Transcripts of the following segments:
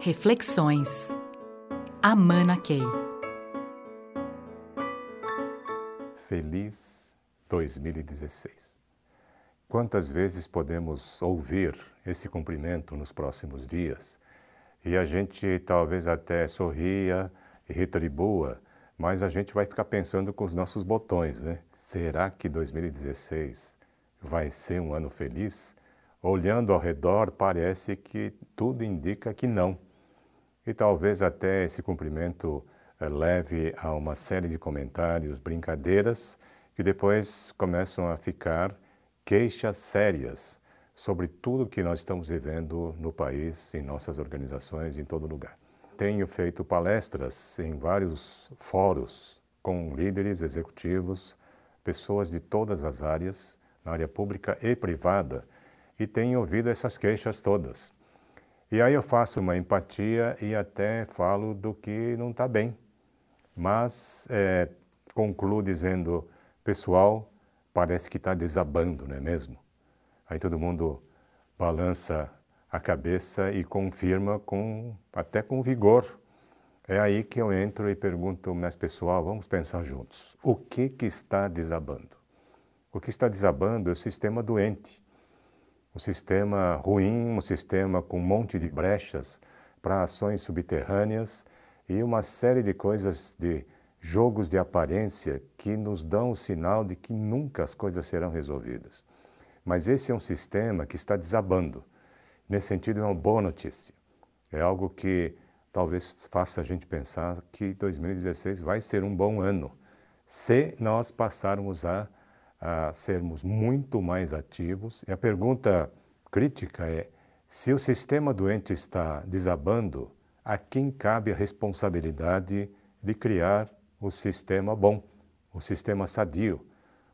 Reflexões. Amana Key. Feliz 2016. Quantas vezes podemos ouvir esse cumprimento nos próximos dias e a gente talvez até sorria e retribua, mas a gente vai ficar pensando com os nossos botões, né? Será que 2016 vai ser um ano feliz? Olhando ao redor, parece que tudo indica que não. E talvez até esse cumprimento eh, leve a uma série de comentários, brincadeiras, que depois começam a ficar queixas sérias sobre tudo que nós estamos vivendo no país, em nossas organizações, em todo lugar. Tenho feito palestras em vários fóruns com líderes executivos, pessoas de todas as áreas, na área pública e privada, e tenho ouvido essas queixas todas. E aí eu faço uma empatia e até falo do que não está bem. Mas é, concluo dizendo, pessoal, parece que está desabando, não é mesmo? Aí todo mundo balança a cabeça e confirma com até com vigor. É aí que eu entro e pergunto, mas pessoal, vamos pensar juntos. O que que está desabando? O que está desabando é o sistema doente um sistema ruim, um sistema com um monte de brechas para ações subterrâneas e uma série de coisas de jogos de aparência que nos dão o sinal de que nunca as coisas serão resolvidas. Mas esse é um sistema que está desabando. Nesse sentido, é uma boa notícia. É algo que talvez faça a gente pensar que 2016 vai ser um bom ano, se nós passarmos a a sermos muito mais ativos. E a pergunta crítica é: se o sistema doente está desabando, a quem cabe a responsabilidade de criar o sistema bom, o sistema sadio,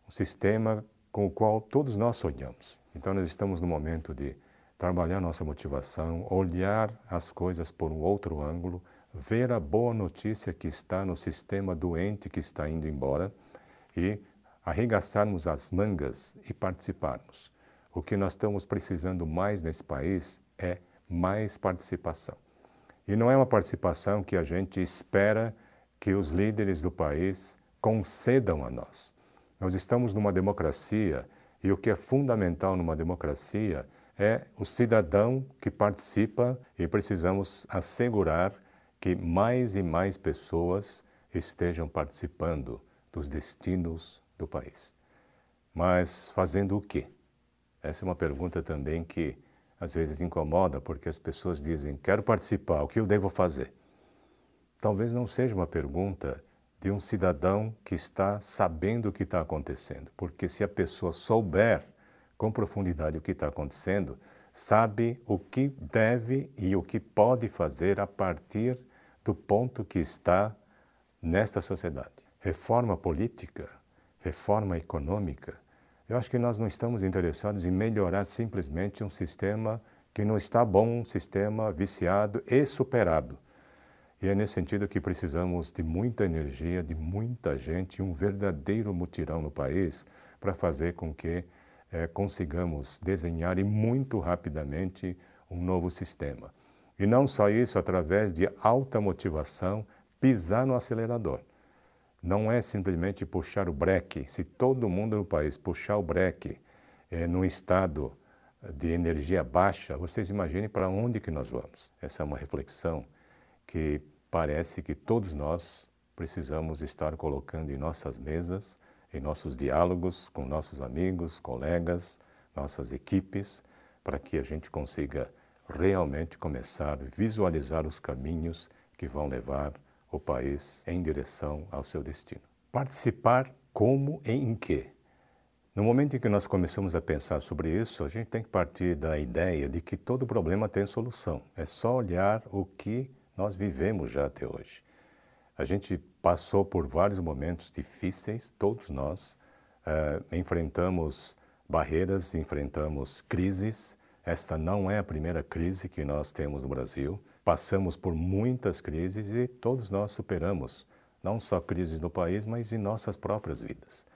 o sistema com o qual todos nós sonhamos? Então, nós estamos no momento de trabalhar nossa motivação, olhar as coisas por um outro ângulo, ver a boa notícia que está no sistema doente que está indo embora e arregaçarmos as mangas e participarmos. O que nós estamos precisando mais nesse país é mais participação. E não é uma participação que a gente espera que os líderes do país concedam a nós. Nós estamos numa democracia e o que é fundamental numa democracia é o cidadão que participa e precisamos assegurar que mais e mais pessoas estejam participando dos destinos do país. Mas fazendo o quê? Essa é uma pergunta também que às vezes incomoda, porque as pessoas dizem: quero participar, o que eu devo fazer? Talvez não seja uma pergunta de um cidadão que está sabendo o que está acontecendo, porque se a pessoa souber com profundidade o que está acontecendo, sabe o que deve e o que pode fazer a partir do ponto que está nesta sociedade. Reforma política reforma econômica, eu acho que nós não estamos interessados em melhorar simplesmente um sistema que não está bom, um sistema viciado e superado. E é nesse sentido que precisamos de muita energia, de muita gente, um verdadeiro mutirão no país para fazer com que é, consigamos desenhar e muito rapidamente um novo sistema. E não só isso, através de alta motivação, pisar no acelerador não é simplesmente puxar o breque. Se todo mundo no país puxar o breque é, num estado de energia baixa, vocês imaginem para onde que nós vamos. Essa é uma reflexão que parece que todos nós precisamos estar colocando em nossas mesas, em nossos diálogos com nossos amigos, colegas, nossas equipes, para que a gente consiga realmente começar a visualizar os caminhos que vão levar o país em direção ao seu destino. Participar como e em quê? No momento em que nós começamos a pensar sobre isso, a gente tem que partir da ideia de que todo problema tem solução. É só olhar o que nós vivemos já até hoje. A gente passou por vários momentos difíceis, todos nós uh, enfrentamos barreiras, enfrentamos crises. Esta não é a primeira crise que nós temos no Brasil. Passamos por muitas crises e todos nós superamos, não só crises no país, mas em nossas próprias vidas.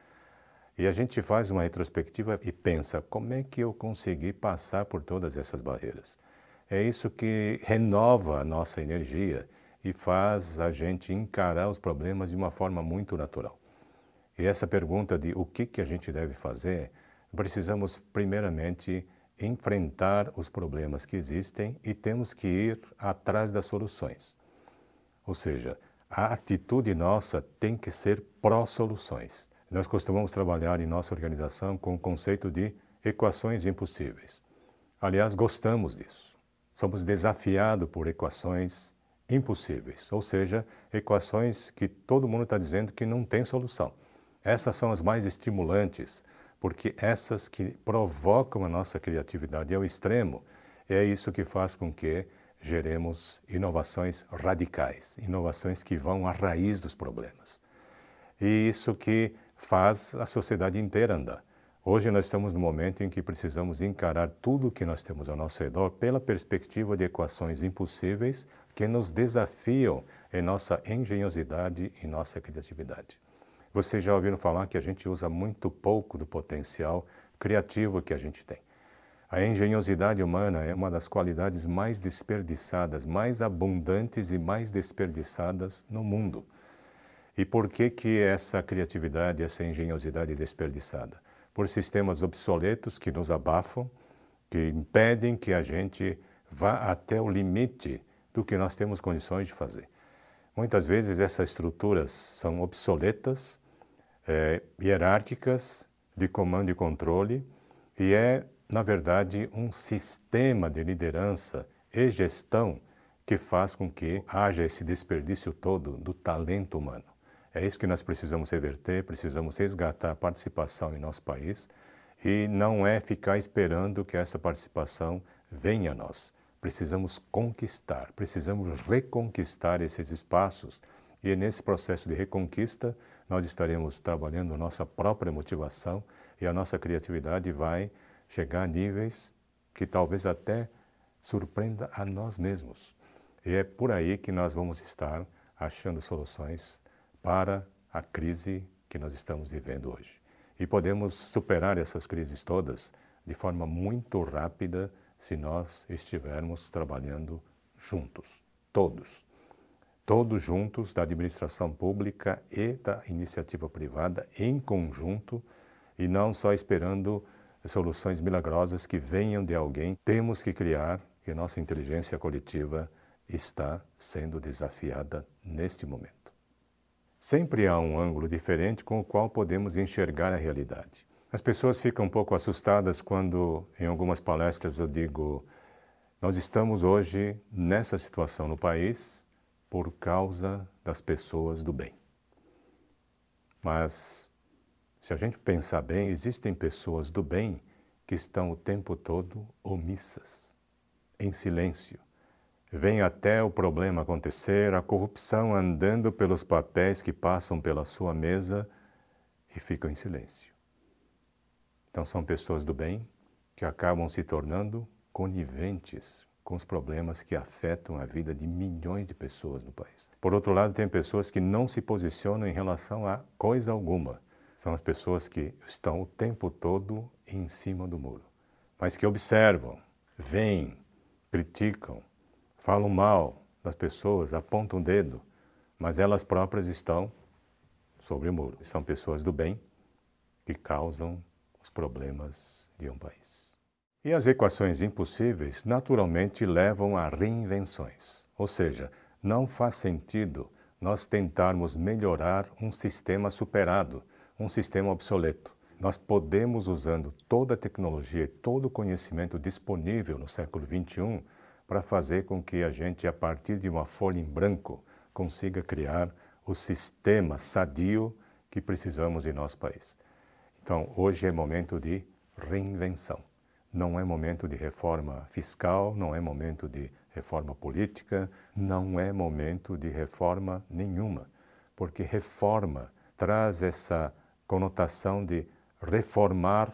E a gente faz uma retrospectiva e pensa: como é que eu consegui passar por todas essas barreiras? É isso que renova a nossa energia e faz a gente encarar os problemas de uma forma muito natural. E essa pergunta de o que, que a gente deve fazer, precisamos primeiramente enfrentar os problemas que existem e temos que ir atrás das soluções. Ou seja, a atitude nossa tem que ser pró-soluções. Nós costumamos trabalhar em nossa organização com o conceito de equações impossíveis. Aliás, gostamos disso. Somos desafiados por equações impossíveis, ou seja, equações que todo mundo está dizendo que não tem solução. Essas são as mais estimulantes, porque essas que provocam a nossa criatividade ao extremo, é isso que faz com que geremos inovações radicais, inovações que vão à raiz dos problemas. E isso que faz a sociedade inteira andar. Hoje nós estamos no momento em que precisamos encarar tudo o que nós temos ao nosso redor pela perspectiva de equações impossíveis que nos desafiam em nossa engenhosidade e nossa criatividade. Vocês já ouviram falar que a gente usa muito pouco do potencial criativo que a gente tem. A engenhosidade humana é uma das qualidades mais desperdiçadas, mais abundantes e mais desperdiçadas no mundo. E por que que essa criatividade, essa engenhosidade é desperdiçada? Por sistemas obsoletos que nos abafam, que impedem que a gente vá até o limite do que nós temos condições de fazer. Muitas vezes essas estruturas são obsoletas, é, hierárquicas, de comando e controle, e é na verdade, um sistema de liderança e gestão que faz com que haja esse desperdício todo do talento humano. É isso que nós precisamos reverter, precisamos resgatar a participação em nosso país e não é ficar esperando que essa participação venha a nós. Precisamos conquistar, precisamos reconquistar esses espaços e nesse processo de reconquista nós estaremos trabalhando nossa própria motivação e a nossa criatividade vai chegar a níveis que talvez até surpreenda a nós mesmos. E é por aí que nós vamos estar achando soluções para a crise que nós estamos vivendo hoje. E podemos superar essas crises todas de forma muito rápida se nós estivermos trabalhando juntos, todos. Todos juntos, da administração pública e da iniciativa privada, em conjunto, e não só esperando soluções milagrosas que venham de alguém, temos que criar e nossa inteligência coletiva está sendo desafiada neste momento. Sempre há um ângulo diferente com o qual podemos enxergar a realidade. As pessoas ficam um pouco assustadas quando, em algumas palestras, eu digo: nós estamos hoje nessa situação no país por causa das pessoas do bem. Mas se a gente pensar bem, existem pessoas do bem que estão o tempo todo omissas, em silêncio. Vem até o problema acontecer, a corrupção andando pelos papéis que passam pela sua mesa e ficam em silêncio. Então são pessoas do bem que acabam se tornando coniventes com os problemas que afetam a vida de milhões de pessoas no país. Por outro lado, tem pessoas que não se posicionam em relação a coisa alguma são as pessoas que estão o tempo todo em cima do muro, mas que observam, veem, criticam, falam mal das pessoas, apontam o dedo, mas elas próprias estão sobre o muro. São pessoas do bem que causam os problemas de um país. E as equações impossíveis naturalmente levam a reinvenções, ou seja, não faz sentido nós tentarmos melhorar um sistema superado um sistema obsoleto. Nós podemos, usando toda a tecnologia e todo o conhecimento disponível no século XXI, para fazer com que a gente, a partir de uma folha em branco, consiga criar o sistema sadio que precisamos em nosso país. Então, hoje é momento de reinvenção. Não é momento de reforma fiscal, não é momento de reforma política, não é momento de reforma nenhuma, porque reforma traz essa conotação de reformar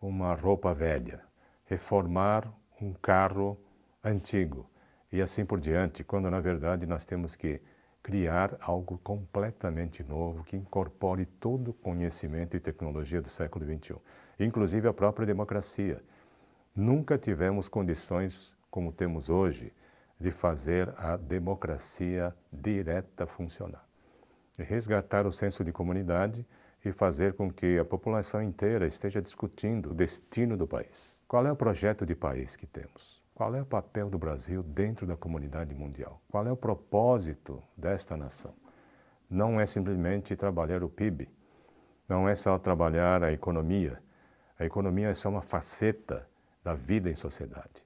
uma roupa velha, reformar um carro antigo e assim por diante, quando na verdade nós temos que criar algo completamente novo que incorpore todo o conhecimento e tecnologia do século XXI, inclusive a própria democracia. Nunca tivemos condições como temos hoje, de fazer a democracia direta funcionar. resgatar o senso de comunidade e fazer com que a população inteira esteja discutindo o destino do país. Qual é o projeto de país que temos? Qual é o papel do Brasil dentro da comunidade mundial? Qual é o propósito desta nação? Não é simplesmente trabalhar o PIB, não é só trabalhar a economia. A economia é só uma faceta da vida em sociedade.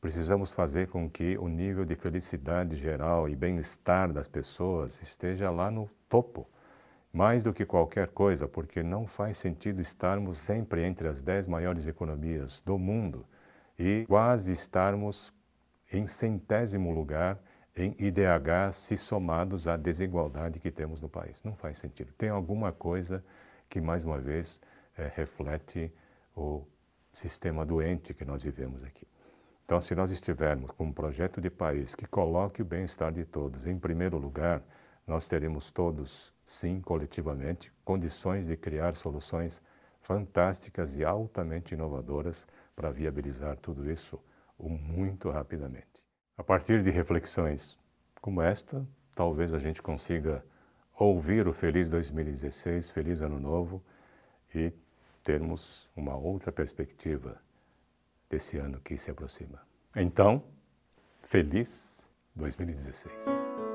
Precisamos fazer com que o nível de felicidade geral e bem-estar das pessoas esteja lá no topo, mais do que qualquer coisa, porque não faz sentido estarmos sempre entre as dez maiores economias do mundo e quase estarmos em centésimo lugar em IDH se somados à desigualdade que temos no país. Não faz sentido. Tem alguma coisa que, mais uma vez, é, reflete o sistema doente que nós vivemos aqui. Então, se nós estivermos com um projeto de país que coloque o bem-estar de todos em primeiro lugar, nós teremos todos, sim, coletivamente, condições de criar soluções fantásticas e altamente inovadoras para viabilizar tudo isso muito rapidamente. A partir de reflexões como esta, talvez a gente consiga ouvir o Feliz 2016, Feliz Ano Novo e termos uma outra perspectiva desse ano que se aproxima. Então, feliz 2016.